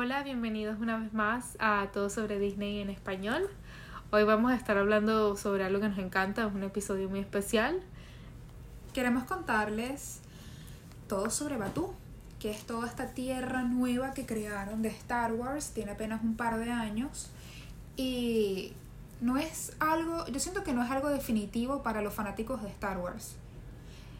Hola, bienvenidos una vez más a Todo sobre Disney en español. Hoy vamos a estar hablando sobre algo que nos encanta, es un episodio muy especial. Queremos contarles todo sobre Batú, que es toda esta tierra nueva que crearon de Star Wars, tiene apenas un par de años y no es algo, yo siento que no es algo definitivo para los fanáticos de Star Wars.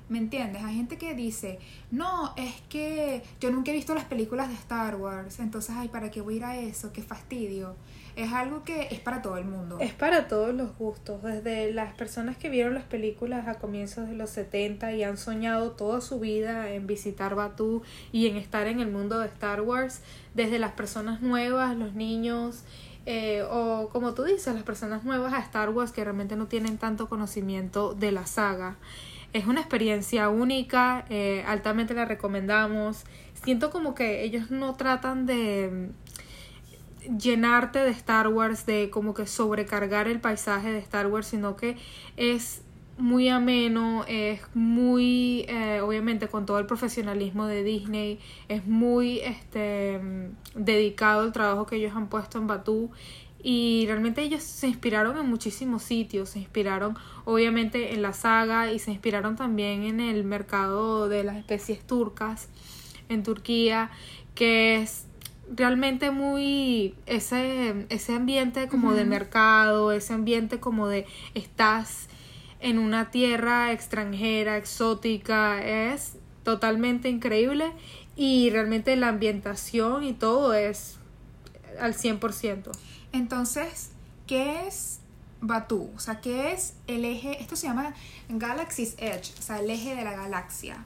¿Me entiendes? Hay gente que dice, no, es que yo nunca he visto las películas de Star Wars, entonces, ay, ¿para qué voy a ir a eso? Qué fastidio. Es algo que es para todo el mundo. Es para todos los gustos, desde las personas que vieron las películas a comienzos de los 70 y han soñado toda su vida en visitar Batú y en estar en el mundo de Star Wars, desde las personas nuevas, los niños, eh, o como tú dices, las personas nuevas a Star Wars que realmente no tienen tanto conocimiento de la saga. Es una experiencia única, eh, altamente la recomendamos. Siento como que ellos no tratan de mm, llenarte de Star Wars, de como que sobrecargar el paisaje de Star Wars, sino que es muy ameno, es muy, eh, obviamente con todo el profesionalismo de Disney, es muy este, mm, dedicado al trabajo que ellos han puesto en Batú y realmente ellos se inspiraron en muchísimos sitios, se inspiraron obviamente en la saga y se inspiraron también en el mercado de las especies turcas en Turquía, que es realmente muy ese, ese ambiente como de mercado, ese ambiente como de estás en una tierra extranjera, exótica, es totalmente increíble y realmente la ambientación y todo es al 100%. Entonces, ¿qué es Batu? O sea, ¿qué es el eje? Esto se llama Galaxy's Edge, o sea, el eje de la galaxia.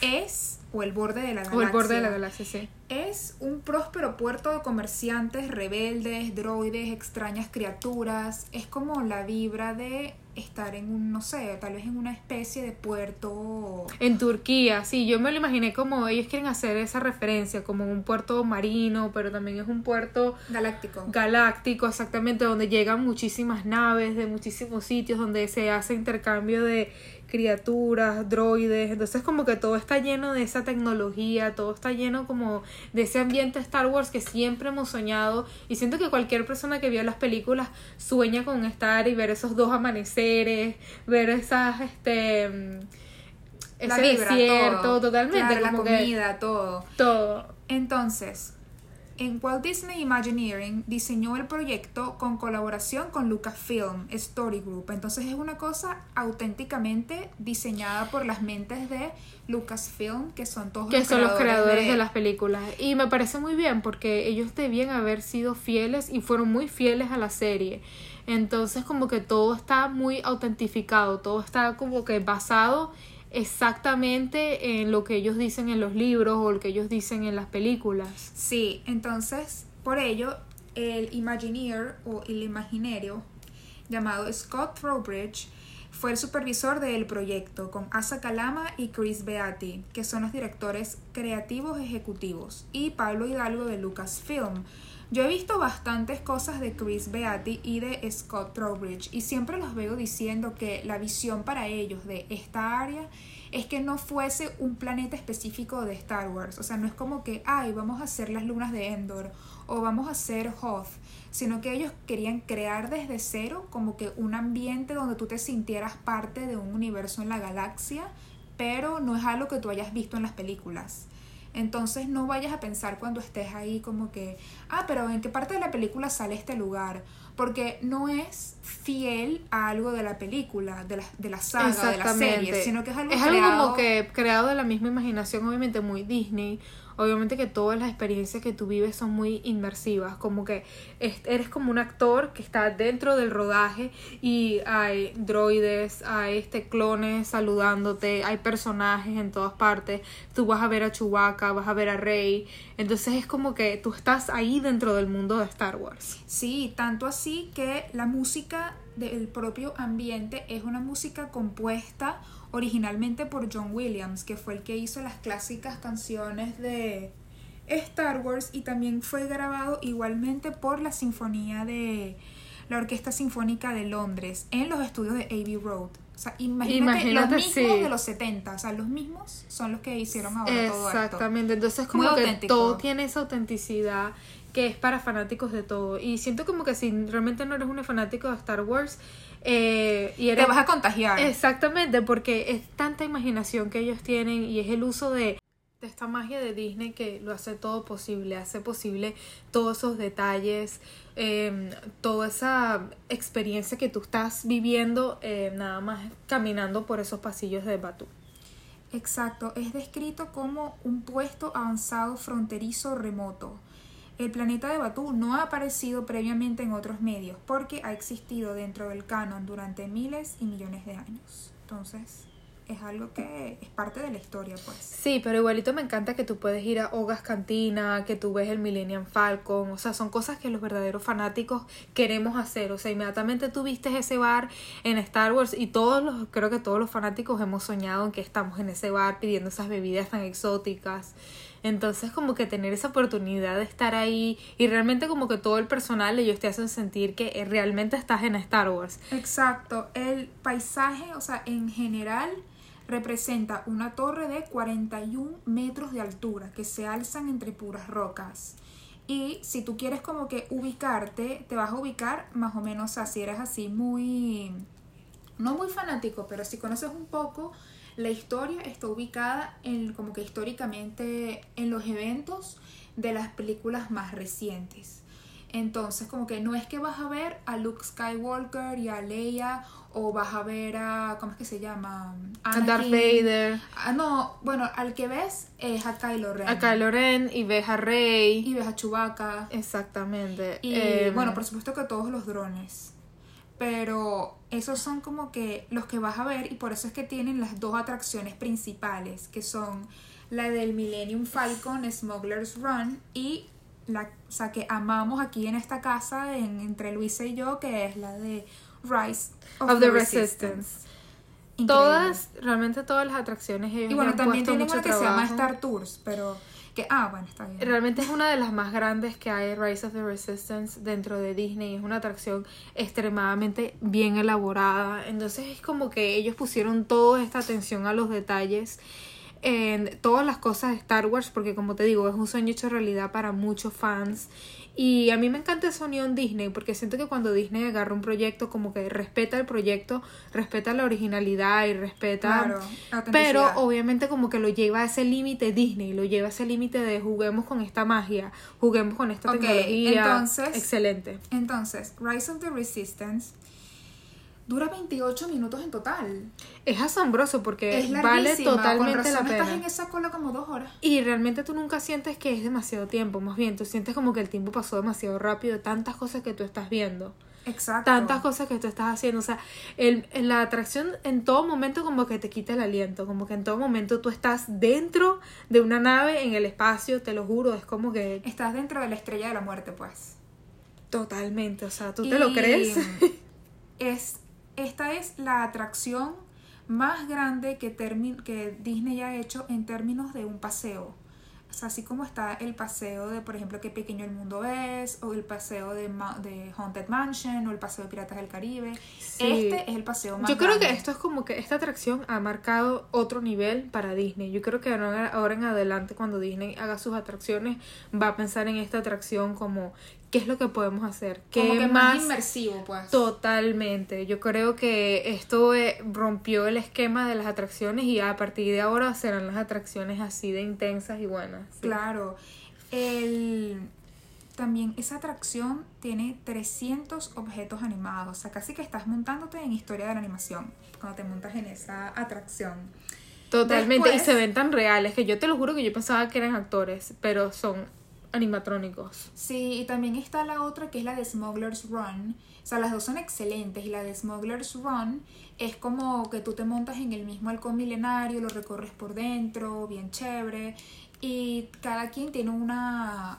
Es, o el borde de la galaxia. O el borde de la galaxia, sí. Es un próspero puerto de comerciantes, rebeldes, droides, extrañas criaturas. Es como la vibra de estar en un, no sé, tal vez en una especie de puerto. En Turquía, sí, yo me lo imaginé como ellos quieren hacer esa referencia, como un puerto marino, pero también es un puerto galáctico. Galáctico, exactamente, donde llegan muchísimas naves de muchísimos sitios, donde se hace intercambio de criaturas, droides, entonces como que todo está lleno de esa tecnología, todo está lleno como de ese ambiente Star Wars que siempre hemos soñado y siento que cualquier persona que vio las películas sueña con estar y ver esos dos amaneceres, ver esas, este... Ese desierto, totalmente. la comida, todo. Todo. Entonces, en Walt Disney Imagineering diseñó el proyecto con colaboración con Lucasfilm Story Group. Entonces es una cosa auténticamente diseñada por las mentes de Lucasfilm, que son todos que son los creadores de... las películas. Y me parece muy bien porque ellos debían haber sido fieles y fueron muy fieles a la serie. Entonces como que todo está muy autentificado, todo está como que basado exactamente en lo que ellos dicen en los libros o lo que ellos dicen en las películas. Sí, entonces por ello el Imagineer o el imaginario llamado Scott Trowbridge fue el supervisor del proyecto con Asa Kalama y Chris Beatty, que son los directores creativos ejecutivos, y Pablo Hidalgo de Lucasfilm. Yo he visto bastantes cosas de Chris Beatty y de Scott Trowbridge y siempre los veo diciendo que la visión para ellos de esta área es que no fuese un planeta específico de Star Wars. O sea, no es como que, ay, vamos a hacer las lunas de Endor o vamos a hacer Hoth, sino que ellos querían crear desde cero como que un ambiente donde tú te sintieras parte de un universo en la galaxia, pero no es algo que tú hayas visto en las películas. Entonces no vayas a pensar cuando estés ahí como que, ah, pero ¿en qué parte de la película sale este lugar? Porque no es fiel a algo de la película, de la, de la saga, de la serie, sino que es algo Es algo como que creado de la misma imaginación, obviamente muy Disney, obviamente que todas las experiencias que tú vives son muy inmersivas, como que eres como un actor que está dentro del rodaje y hay droides, hay este clones saludándote, hay personajes en todas partes, tú vas a ver a Chewbacca, vas a ver a Rey, entonces es como que tú estás ahí dentro del mundo de Star Wars. Sí, tanto así que la música del propio ambiente es una música compuesta originalmente por John Williams, que fue el que hizo las clásicas canciones de Star Wars y también fue grabado igualmente por la Sinfonía de la Orquesta Sinfónica de Londres en los estudios de Abbey Road. O sea, imagínate, los mismos de los 70, o sea, los mismos son los que hicieron ahora todo esto. Exactamente, entonces como que todo tiene esa autenticidad que es para fanáticos de todo. Y siento como que si realmente no eres un fanático de Star Wars, eh, y te vas a contagiar. Exactamente, porque es tanta imaginación que ellos tienen y es el uso de, de esta magia de Disney que lo hace todo posible, hace posible todos esos detalles, eh, toda esa experiencia que tú estás viviendo eh, nada más caminando por esos pasillos de Batu. Exacto, es descrito como un puesto avanzado fronterizo remoto el planeta de Batú no ha aparecido previamente en otros medios porque ha existido dentro del canon durante miles y millones de años. Entonces, es algo que es parte de la historia, pues. Sí, pero igualito me encanta que tú puedes ir a Ogas Cantina, que tú ves el Millennium Falcon, o sea, son cosas que los verdaderos fanáticos queremos hacer, o sea, inmediatamente tú viste ese bar en Star Wars y todos los, creo que todos los fanáticos hemos soñado en que estamos en ese bar pidiendo esas bebidas tan exóticas. Entonces como que tener esa oportunidad de estar ahí y realmente como que todo el personal ellos te hacen sentir que eh, realmente estás en Star Wars. Exacto, el paisaje, o sea, en general representa una torre de 41 metros de altura que se alzan entre puras rocas. Y si tú quieres como que ubicarte, te vas a ubicar más o menos así, eres así muy, no muy fanático, pero si conoces un poco la historia está ubicada en como que históricamente en los eventos de las películas más recientes. Entonces, como que no es que vas a ver a Luke Skywalker y a Leia o vas a ver a ¿cómo es que se llama? a Darth Vader. Ah, no, bueno, al que ves es a Kylo Ren. A Kylo Ren y ves a Rey y ves a Chewbacca. Exactamente. Y em, bueno, por supuesto que todos los drones pero esos son como que los que vas a ver y por eso es que tienen las dos atracciones principales, que son la del Millennium Falcon, Smuggler's Run y la o que amamos aquí en esta casa entre Luisa y yo, que es la de Rise of, the, Resistance. Todas, realmente todas las atracciones. y bueno, también tienen una que se llama Star Tours, pero que, ah, bueno, está bien. Realmente es una de las más grandes que hay, Rise of the Resistance, dentro de Disney. Es una atracción extremadamente bien elaborada. Entonces es como que ellos pusieron toda esta atención a los detalles en todas las cosas de Star Wars, porque como te digo, es un sueño hecho realidad para muchos fans. Y a mí me encanta esa unión Disney, porque siento que cuando Disney agarra un proyecto, como que respeta el proyecto, respeta la originalidad y respeta. pero obviamente, como que lo lleva a ese límite Disney, lo lleva a ese límite de juguemos con esta magia, juguemos con esta tecnología. Entonces, excelente. Entonces, Rise of the Resistance dura 28 minutos en total. Es asombroso porque vale totalmente la pena. Estás en esa cola como dos horas. Y realmente tú nunca sientes que es demasiado tiempo, más bien tú sientes como que el tiempo pasó demasiado rápido, tantas cosas que tú estás viendo. Exacto. Tantas cosas que tú estás haciendo. O sea, el, la atracción en todo momento como que te quita el aliento. Como que en todo momento tú estás dentro de una nave en el espacio, te lo juro. Es como que. Estás dentro de la estrella de la muerte, pues. Totalmente. O sea, ¿tú te lo crees? es esta es la atracción más grande que, que Disney ha hecho en términos de un paseo. así como está el paseo de, por ejemplo, qué pequeño el mundo es, o el paseo de, de Haunted Mansion, o el paseo de Piratas del Caribe. Este es el paseo más Yo creo que esto es como que esta atracción ha marcado otro nivel para Disney. Yo creo que ahora en adelante, cuando Disney haga sus atracciones, va a pensar en esta atracción como qué es lo que podemos hacer. ¿Qué más, inmersivo, pues. Totalmente. Yo creo que esto eh, rompió el esquema de las atracciones y a partir de ahora serán las atracciones así de intensas y buenas. Claro. El también esa atracción tiene 300 objetos animados, o sea, casi que estás montándote en historia de la animación cuando te montas en esa atracción. Totalmente, y se ven tan reales que yo te lo juro que yo pensaba que eran actores, pero son animatrónicos. Sí, y también está la otra que es la de Smuggler's Run. O sea, las dos son excelentes y la de Smuggler's Run es como que tú te montas en el mismo halcón milenario, lo recorres por dentro, bien chévere. Y cada quien tiene una...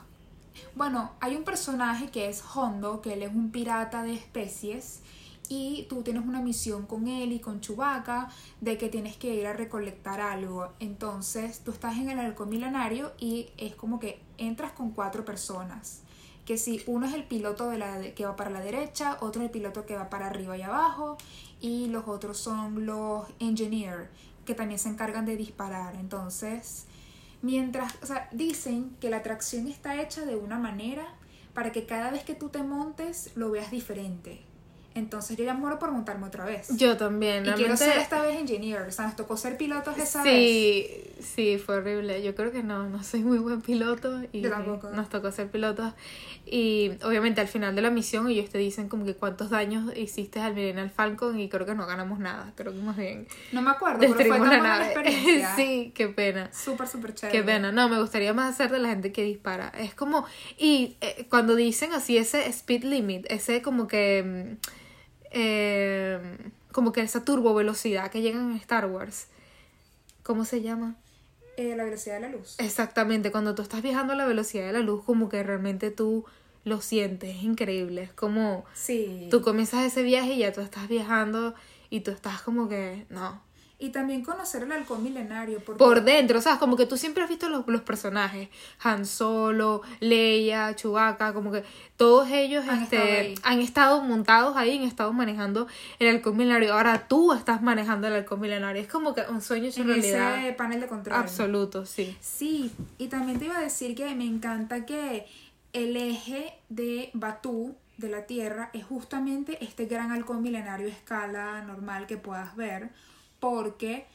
Bueno, hay un personaje que es Hondo, que él es un pirata de especies y tú tienes una misión con él y con Chewbacca de que tienes que ir a recolectar algo. Entonces tú estás en el halcón milenario y es como que entras con cuatro personas. que si uno es el piloto de la que va para la derecha, otro es el piloto que va para arriba y abajo, y los otros son los engineer, que también se encargan de disparar. Entonces, mientras, o sea, dicen que la tracción está hecha de una manera para que cada vez que tú te montes lo veas diferente. Entonces yo ya muero por montarme otra vez. Yo también. y quiero ser esta vez engineer, o sea, nos tocó ser pilotos esa vez. Sí, sí, fue horrible. Yo creo que no, no soy muy buen piloto y Yo tampoco. nos tocó ser pilotos. Y obviamente al final de la misión ellos te dicen como que cuántos daños hiciste al Millennial Falcon y creo que no ganamos nada. Creo que más bien No me acuerdo, pero fue tan la nave. experiencia. sí, qué pena. Súper, súper chévere. Qué pena, no, me gustaría más hacer de la gente que dispara. Es como, y eh, cuando dicen así ese speed limit, ese como que, mm, eh, como que esa turbo velocidad que llegan en Star Wars, ¿cómo se llama? Eh, la velocidad de la luz. Exactamente, cuando tú estás viajando a la velocidad de la luz, como que realmente tú lo sientes, es increíble, es como Sí. tú comienzas ese viaje y ya tú estás viajando y tú estás como que, no, Y también conocer el halcón milenario. Porque por dentro, ¿sabes? Como que tú siempre has visto los, los personajes, Han Solo, Leia, Chewbacca, como que todos ellos Han este, estado han estado montados ahí, han estado manejando el halcón milenario. Ahora tú estás manejando el halcón milenario. Es como que un sueño hecho en realidad. ese panel de control. Absoluto, sí. Sí, y también te iba a decir que me encanta que el eje de Batú de la Tierra es justamente este gran halcón milenario a escala normal que puedas ver, porque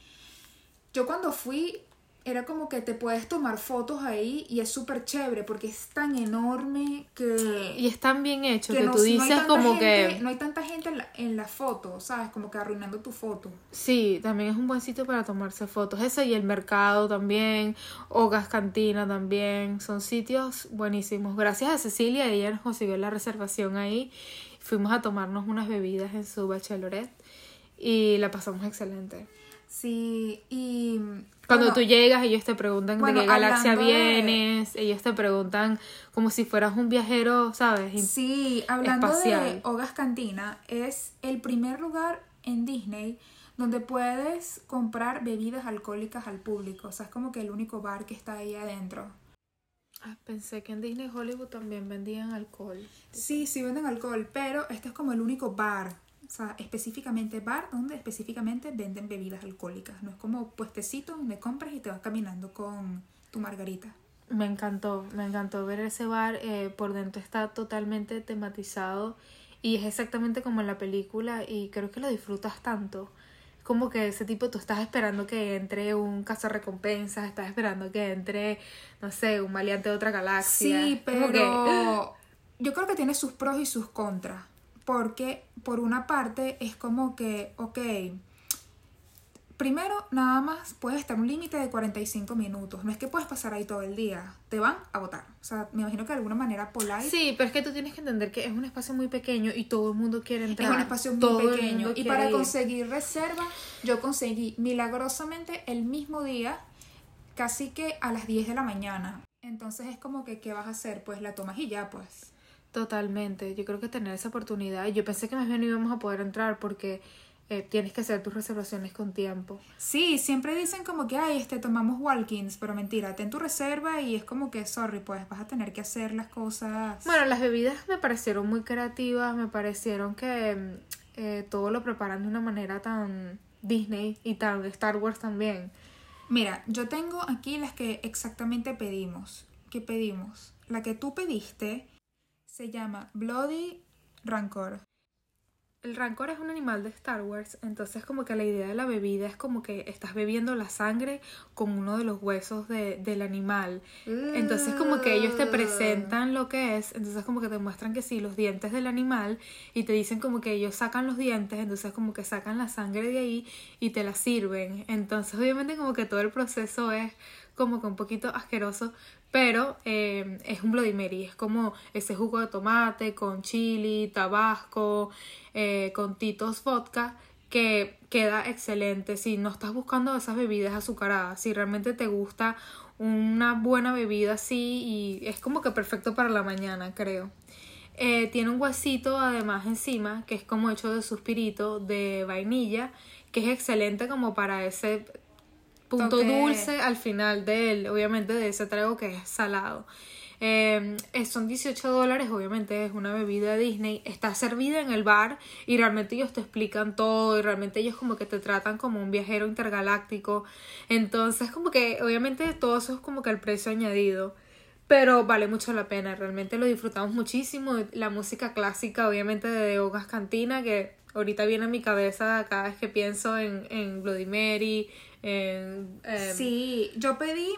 yo cuando fui era como que te puedes tomar fotos ahí y es súper chévere porque es tan enorme que... Y es tan bien hecho que, no- tú dices como gente- que... No hay tanta gente en la, en la foto, ¿sabes? Como que arruinando tu foto. Sí, también es un buen sitio para tomarse fotos. Ese y el mercado también, Ogas Cantina también, son sitios buenísimos. Gracias a Cecilia, ella nos consiguió la reservación ahí. Fuimos a tomarnos unas bebidas en su bachelorette y la pasamos excelente. Sí, y... Cuando bueno, tú llegas, ellos te preguntan bueno, de qué galaxia de- vienes, ellos te preguntan como si fueras un viajero, ¿sabes? Sí, hablando de espacial. Ogas Cantina, es el primer lugar en Disney donde puedes comprar bebidas alcohólicas al público. O sea, es como que el único bar que está ahí adentro. Ah, pensé que en Disney Hollywood también vendían alcohol. Sí, sí venden alcohol, pero este es como el único bar. O sea, específicamente bar donde específicamente venden bebidas alcohólicas. No es como puestecito donde compras y te vas caminando con tu margarita. Me encantó, me encantó ver ese bar. eh, por dentro está totalmente tematizado y es exactamente como en la película y creo que lo disfrutas tanto. Como que ese tipo, tú estás esperando que entre un cazarrecompensas, estás esperando que entre, no sé, un maleante de otra galaxia. Sí, Como que- pero yo creo que tiene sus pros y sus contras. Porque por una parte es como que, ok, primero nada más puedes estar un límite de 45 minutos. No es que puedes pasar ahí todo el día. Te van a votar. O sea, me imagino que de alguna manera polite. Sí, pero es que tú tienes que entender que es un espacio muy pequeño y todo el mundo quiere entrar. Es un espacio muy Todo pequeño. Y para ir. conseguir reserva, yo conseguí milagrosamente el mismo día, casi que a las 10 de la mañana. Entonces es como que, ¿qué vas a hacer? Pues la tomas y ya, pues. Totalmente, yo creo que tener esa oportunidad, yo pensé que más bien no íbamos a poder entrar porque eh, tienes que hacer tus reservaciones con tiempo. Sí, siempre dicen como que, ay, este, tomamos walk-ins, pero mentira, ten tu reserva y es como que, sorry, pues vas a tener que hacer las cosas. Bueno, las bebidas me parecieron muy creativas, me parecieron que eh, todo lo preparan de una manera tan Disney y tan Star Wars también. Mira, yo tengo aquí las que exactamente pedimos. ¿Qué pedimos? La que tú pediste se llama Bloody Rancor. El rancor es un animal de Star Wars, entonces como que la idea de la bebida es como que estás bebiendo la sangre con uno de los huesos de- del animal. Entonces como que ellos te presentan lo que es, entonces como que te muestran que sí, los dientes del animal y te dicen como que ellos sacan los dientes, entonces como que sacan la sangre de ahí y te la sirven. Entonces obviamente como que todo el proceso es como que un poquito asqueroso, pero eh, es un Bloody Mary, es como ese jugo de tomate con chili, tabasco, eh, con titos vodka que queda excelente si no estás buscando esas bebidas azucaradas, si realmente te gusta una buena bebida así y es como que perfecto para la mañana, creo. Eh, tiene un huesito además encima que es como hecho de suspirito de vainilla, que es excelente como para ese punto dulce al final de él, obviamente de ese trago que es salado. Eh, son 18 dólares, obviamente es una bebida Disney, está servida en el bar y realmente ellos te explican todo y realmente ellos como que te tratan como un viajero intergaláctico. Entonces como que obviamente todo eso es como que el precio añadido. Pero vale mucho la pena, realmente lo disfrutamos muchísimo. La música clásica, obviamente, de Ogas Cantina, que ahorita viene a mi cabeza cada vez que pienso en, en Bloody Mary. Em, Sí, yo pedí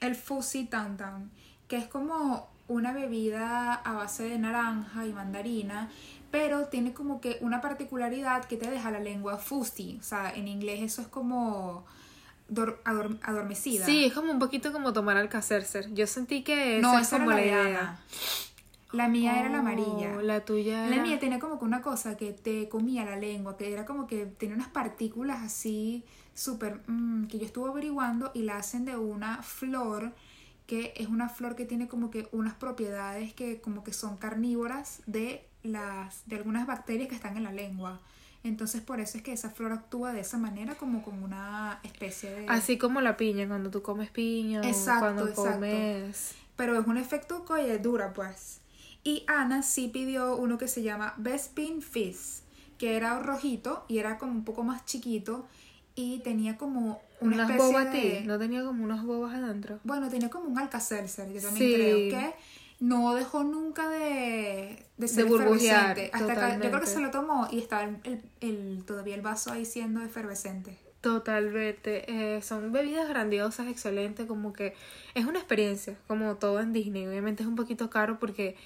el Fuzzy Town Town, que es como una bebida a base de naranja y mandarina, pero tiene como que una particularidad que te deja la lengua fuzzy. O sea, en inglés eso es como dor- ador- adormecida. Sí, es como un poquito como tomar Alka-Seltzer. Yo sentí que no, esa es como la la de idea. La mía era la amarilla. Oh, La tuya La mía tenía como que una cosa que te comía la lengua, que era como que tenía unas partículas así súper, mm, que yo estuve averiguando y la hacen de una flor, que es una flor que tiene como que unas propiedades que como que son carnívoras de las, de algunas bacterias que están en la lengua. Entonces por eso es que esa flor actúa de esa manera como con una especie de... Así como la piña, cuando tú comes piña Exacto, o cuando exacto. comes... Pero es un efecto dura, pues. Y Ana sí pidió uno que se llama Bespin Fizz, que era rojito y era como un poco más chiquito y tenía como una Unas especie bobas de... ¿No tenía como unas bobas adentro? Bueno, tenía como un Alka-Seltzer, yo también Sí. creo que no dejó nunca de, de ser De burbujear, efervescente. Hasta que, yo creo que se lo tomó y estaba el, el- el- todavía el vaso ahí siendo efervescente. Totalmente. Eh, son bebidas grandiosas, excelentes, como que es una experiencia, como todo en Disney. Obviamente es un poquito caro porque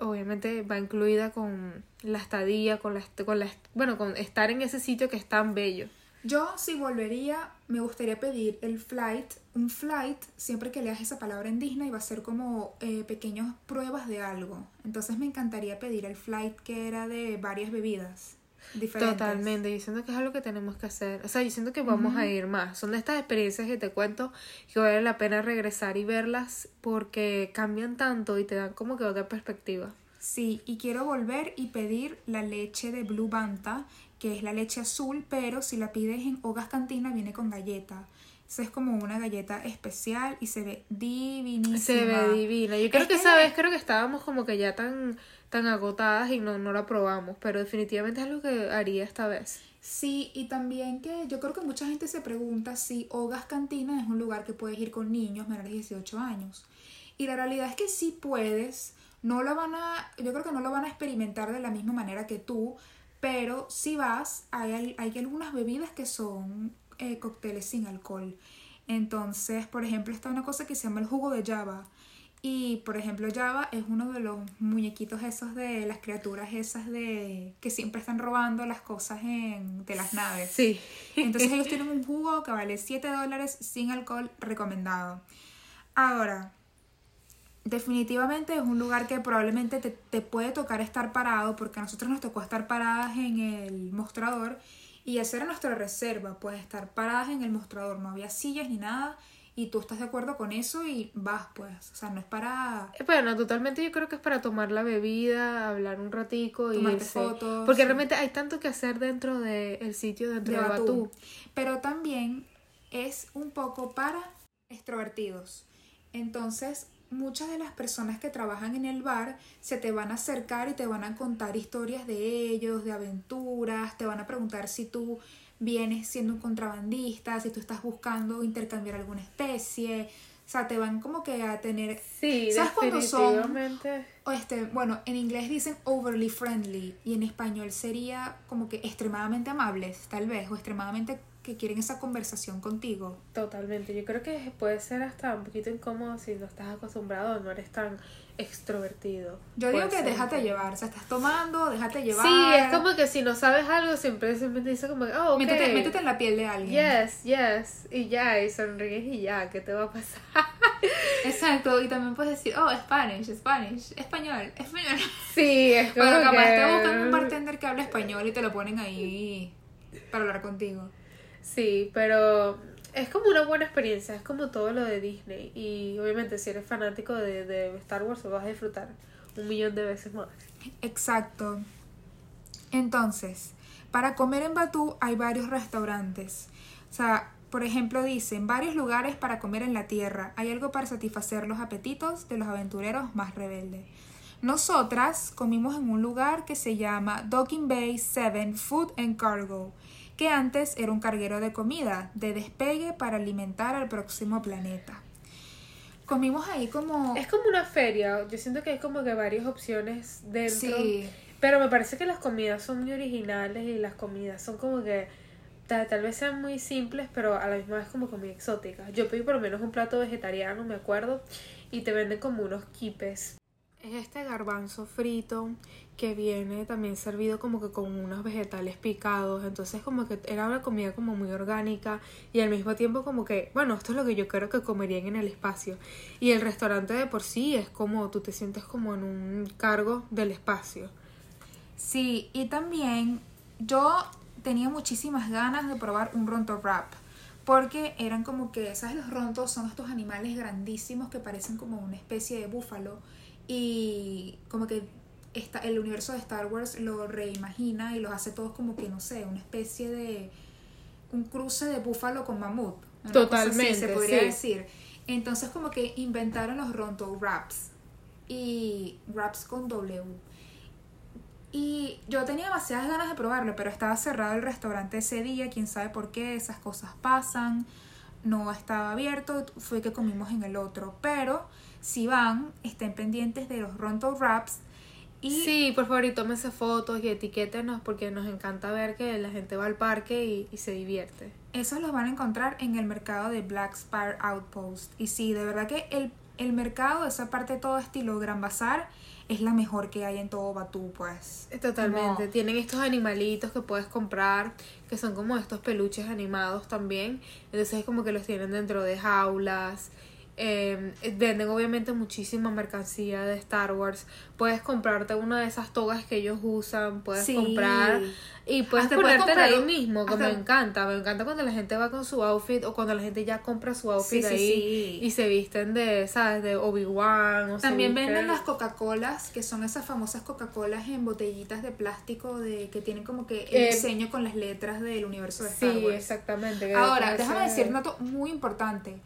obviamente va incluida con la estadía, con la, con la, bueno, con estar en ese sitio que es tan bello. Yo, si volvería, me gustaría pedir el flight. Un flight, siempre que leas esa palabra en Disney, va a ser como eh, pequeñas pruebas de algo. Entonces me encantaría pedir el flight que era de varias bebidas diferentes. Totalmente, yo siento que es algo que tenemos que hacer. O sea, yo siento que vamos a ir más. Son de estas experiencias que te cuento que vale la pena regresar y verlas porque cambian tanto y te dan como que otra perspectiva. Sí, y quiero volver y pedir la leche de Blue Banta, que es la leche azul, pero si la pides en Hogas Cantina viene con galleta. Esa es como una galleta especial y se ve divinísima. Se ve divina. Yo creo Es que que- esa vez creo que estábamos como que ya tan, tan agotadas y no, no la probamos, pero definitivamente es algo que haría esta vez. Sí, y también que yo creo que mucha gente se pregunta si Hogas Cantina es un lugar que puedes ir con niños menores de 18 años. Y la realidad es que sí puedes, no lo van a, yo creo que no lo van a experimentar de la misma manera que tú, pero si vas, hay, hay algunas bebidas que son eh, cócteles sin alcohol. Entonces, por ejemplo, está una cosa que se llama el jugo de Java. Y, por ejemplo, Java es uno de los muñequitos esos de las criaturas esas de que siempre están robando las cosas en, de las naves. Sí. Entonces ellos tienen un jugo que vale 7 dólares sin alcohol recomendado. Ahora, definitivamente es un lugar que probablemente te, te puede tocar estar parado porque a nosotros nos tocó estar paradas en el mostrador y esa era nuestra reserva, pues estar paradas en el mostrador, no había sillas ni nada y tú estás de acuerdo con eso y vas pues, o sea, no es para... Bueno, totalmente yo creo que es para tomar la bebida, hablar un ratico y fotos, Porque sí. realmente hay tanto que hacer dentro del sitio, dentro de, de Batú. Batú. Pero también es un poco para extrovertidos. Entonces, muchas de las personas que trabajan en el bar se te van a acercar y te van a contar historias de ellos, de aventuras, te van a preguntar si tú vienes siendo un contrabandista, si tú estás buscando intercambiar alguna especie. O sea, te van como que a tener Sí, ¿Sabes cuando son- o este, bueno, en inglés dicen overly friendly y en español sería como que extremadamente amables, tal vez, o extremadamente que quieren esa conversación contigo. Totalmente. Yo creo que puede ser hasta un poquito incómodo si no estás acostumbrado, no eres tan extrovertido. Yo digo que ser déjate llevar, o sea, estás tomando, déjate llevar. Sí, es como que si no sabes algo, siempre siempre te dice como, oh, ok. métete, métete en la piel de alguien. Yes, yes. Y ya, y sonríes y ya, ¿qué te va a pasar? Exacto, y también puedes decir, oh, Spanish, Spanish, español, español. Sí, es como Bueno, capaz que- te buscan un bartender que habla español y te lo ponen ahí para hablar contigo. Sí, pero es como una buena experiencia, es como todo lo de Disney. Y obviamente si eres fanático de, de Star Wars, lo vas a disfrutar un millón de veces más. Exacto. Entonces, para comer en Batú hay varios restaurantes. O sea, Por ejemplo, dicen varios lugares para comer en la tierra. Hay algo para satisfacer los apetitos de los aventureros más rebeldes. Nosotras comimos en un lugar que se llama Docking Bay 7 Food and Cargo, que antes era un carguero de comida, de despegue para alimentar al próximo planeta. Comimos ahí como... Es como una feria, yo siento que hay como que varias opciones dentro. Sí. Pero me parece que las comidas son muy originales y las comidas son como que tal, vez sean muy simples, pero a la misma vez como que muy exóticas. Yo pedí por lo menos un plato vegetariano, me acuerdo, y te venden como unos quipes. Es este garbanzo frito que viene también servido como que con unos vegetales picados, entonces como que era una comida como muy orgánica y al mismo tiempo como que, bueno, esto es lo que yo creo que comerían en el espacio. Y el restaurante de por sí es como tú te sientes como en un cargo del espacio. Sí, y también yo tenía muchísimas ganas de probar un ronto wrap. Porque eran como que, ¿sabes? Los rontos son estos animales grandísimos que parecen como una especie de búfalo. Y como que esta, el universo de Star Wars lo reimagina y los hace todos como que, no sé, una especie de. un cruce de búfalo con mamut. Así, Totalmente, se podría sí. decir. Entonces, como que inventaron los ronto wraps. Y wraps con W. Y yo tenía demasiadas ganas de probarlo, pero estaba cerrado el restaurante ese día, quién sabe por qué, esas cosas pasan, no estaba abierto, fue que comimos en el otro. Pero si van, estén pendientes de los Ronto Wraps. Y Sí, por favor, y tómense fotos y etiquétenos porque nos encanta ver que la gente va al parque y, y se divierte. esos los van a encontrar en el mercado de Black Spire Outpost. Y sí, de verdad que el, el mercado, esa parte todo estilo Gran Bazar, es la mejor que hay en todo Batú, pues. Totalmente. Como- Tienen estos animalitos que puedes comprar, que son como estos peluches animados también. Entonces como que los tienen dentro de jaulas. Eh, venden obviamente muchísima mercancía de Star Wars. Puedes comprarte una de esas togas que ellos usan, puedes Sí. comprar y puedes Hasta puedes ponértela ahí comprar- mismo, que me hasta- encanta. Me encanta cuando la gente va con su outfit o cuando la gente ya compra su outfit Sí, sí, ahí sí. y se visten de, ¿sabes? De Obi-Wan. También venden las Coca-Colas, que son esas famosas Coca-Colas en botellitas de plástico de que tienen como que el Eh, diseño con las letras del universo de Star Sí, Wars. exactamente. que Ahora, déjame decir un dato muy importante.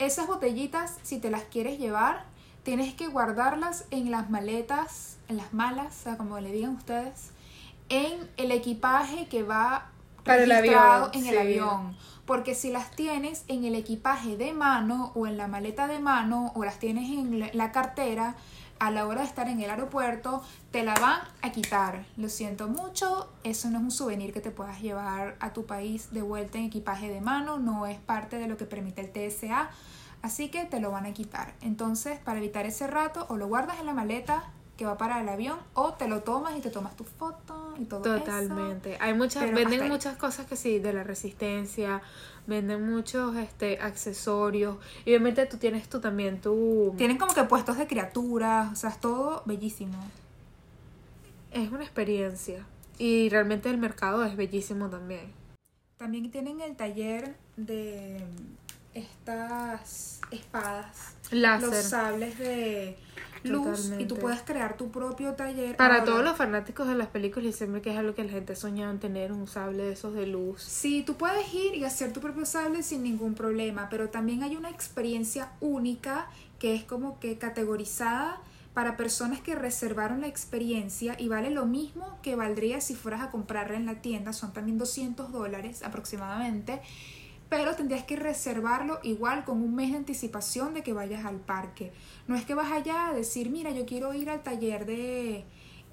Esas botellitas, si te las quieres llevar, tienes que guardarlas en las maletas, en las malas, o sea, como le digan ustedes, en el equipaje que va Para el registrado avión, en el avión. Porque si las tienes en el equipaje de mano o en la maleta de mano o las tienes en la cartera, a la hora de estar en el aeropuerto, te la van a quitar. Lo siento mucho, eso no es un souvenir que te puedas llevar a tu país de vuelta en equipaje de mano, no es parte de lo que permite el TSA, así que te lo van a quitar. Entonces, para evitar ese rato, o lo guardas en la maleta que va para el avión, o te lo tomas y te tomas tu foto y todo eso. Totalmente. Hay muchas, Pero venden muchas cosas que sí, de la resistencia, venden muchos este accesorios. Y obviamente tú tienes tú también tu Tienen como que puestos de criaturas, o sea, es todo bellísimo. es una experiencia. Y realmente el mercado es bellísimo también. También tienen el taller de estas espadas, Láser. los sables de luz y tú puedes crear tu propio taller. Para Ahora, todos los fanáticos de las películas y siempre que es algo que la gente soñaba en tener un sable de esos de luz. Sí, tú puedes ir y hacer tu propio sable sin ningún problema, pero también hay una experiencia única que es como que categorizada para personas que reservaron la experiencia y vale lo mismo que valdría si fueras a comprarla en la tienda, son también 200 dólares aproximadamente, pero tendrías que reservarlo igual con un mes de anticipación de que vayas al parque. No es que vas allá a decir, mira, yo quiero ir al taller de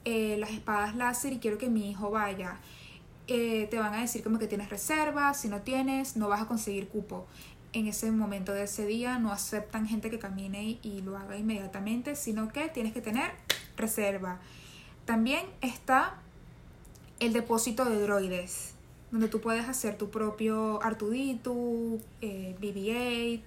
eh, las espadas láser y quiero que mi hijo vaya eh, te van a decir como que tienes reserva, si no tienes, no vas a conseguir cupo. En ese momento de ese día no aceptan gente que camine y, y lo haga inmediatamente, sino que tienes que tener reserva. También está el depósito de droides, donde tú puedes hacer tu propio Artudito, eh, BB-8,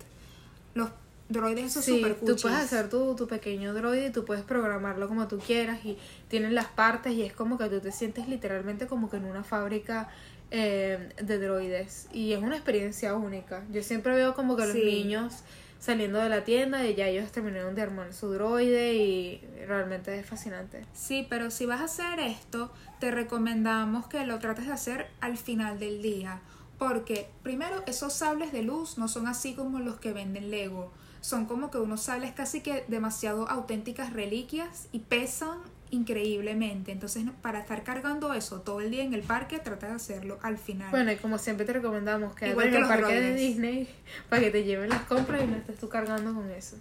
los droides esos Sí, super tú puedes hacer tu, tu pequeño droide y tú puedes programarlo como tú quieras y tienen las partes y es como que tú te sientes literalmente como que en una fábrica eh, de droides y es una experiencia única. Yo siempre veo como que los Sí. niños saliendo de la tienda y ya ellos terminaron de armar su droide y realmente es fascinante. Sí, pero si vas a hacer esto, te recomendamos que lo trates de hacer al final del día, Porque, primero, esos sables de luz no son así como los que venden Lego. Son como que unos sables casi que demasiado auténticas reliquias y pesan increíblemente. Entonces, para estar cargando eso todo el día en el parque, trata de hacerlo al final. Bueno, y como siempre te recomendamos que Igual en el parque de. Disney para que te lleven las compras y no estés tú cargando con eso.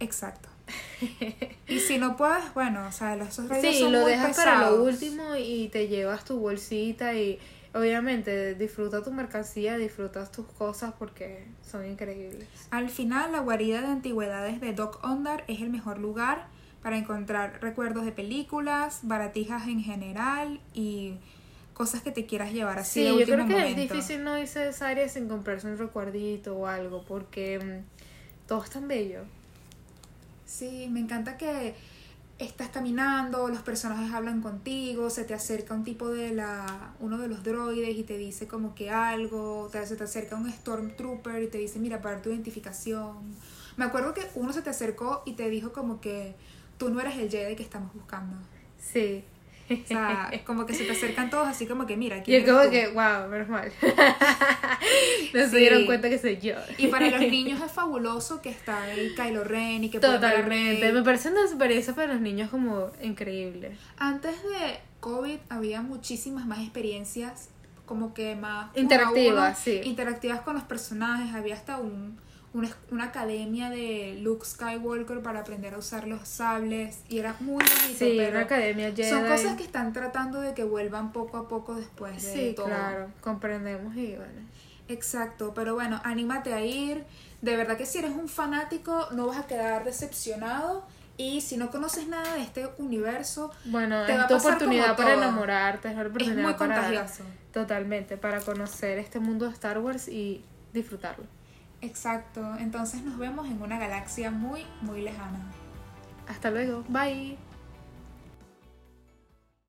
Exacto. y si no puedes, bueno, o sea, los- rollos Sí, son lo muy dejas para lo pesados. último y te llevas tu bolsita y obviamente disfruta tu mercancía, disfrutas tus cosas porque son increíbles. Al final, la guarida de antigüedades de Doc Ondar es el mejor lugar para encontrar recuerdos de películas, baratijas en general y cosas que te quieras llevar así Sí, de yo último creo que momento. es difícil no irse de esa área sin comprarse un recuerdito o algo porque mm, todo es tan bello. Sí, me encanta que estás caminando, los personajes hablan contigo, se te acerca un tipo de la uno de los droides y te dice como que algo, te- se te acerca un Stormtrooper y te dice, "Mira, para tu identificación." Me acuerdo que uno se te acercó y te dijo como que tú no eres el Jedi que estamos buscando. Sí. O sea, como que se te acercan todos así como que, mira, Y ¿quién es como tú?". que, wow, menos mal. no se Sí. dieron cuenta que soy yo. Y para los niños es fabuloso que está ahí Kylo Ren y que Totalmente. Me parece una experiencia para los niños como increíble. Antes de COVID había muchísimas más experiencias como que más uno Interactivas, uno, sí. interactivas con los personajes. Había hasta un, una, una academia de Luke Skywalker para aprender a usar los sables y era muy bonito. Sí, pero una academia Jedi. son cosas que están tratando de que vuelvan poco a poco después de Sí, todo. claro, comprendemos y bueno. Exacto, pero bueno, anímate a ir. De verdad que si eres un fanático no vas a quedar decepcionado. Y si no conoces nada de este universo, Bueno, Te va es a tu pasar oportunidad para todo. enamorarte, es la es oportunidad muy para contagioso. totalmente para conocer este mundo de Star Wars y disfrutarlo. Exacto, entonces nos vemos en una galaxia muy, muy lejana. Hasta luego, bye.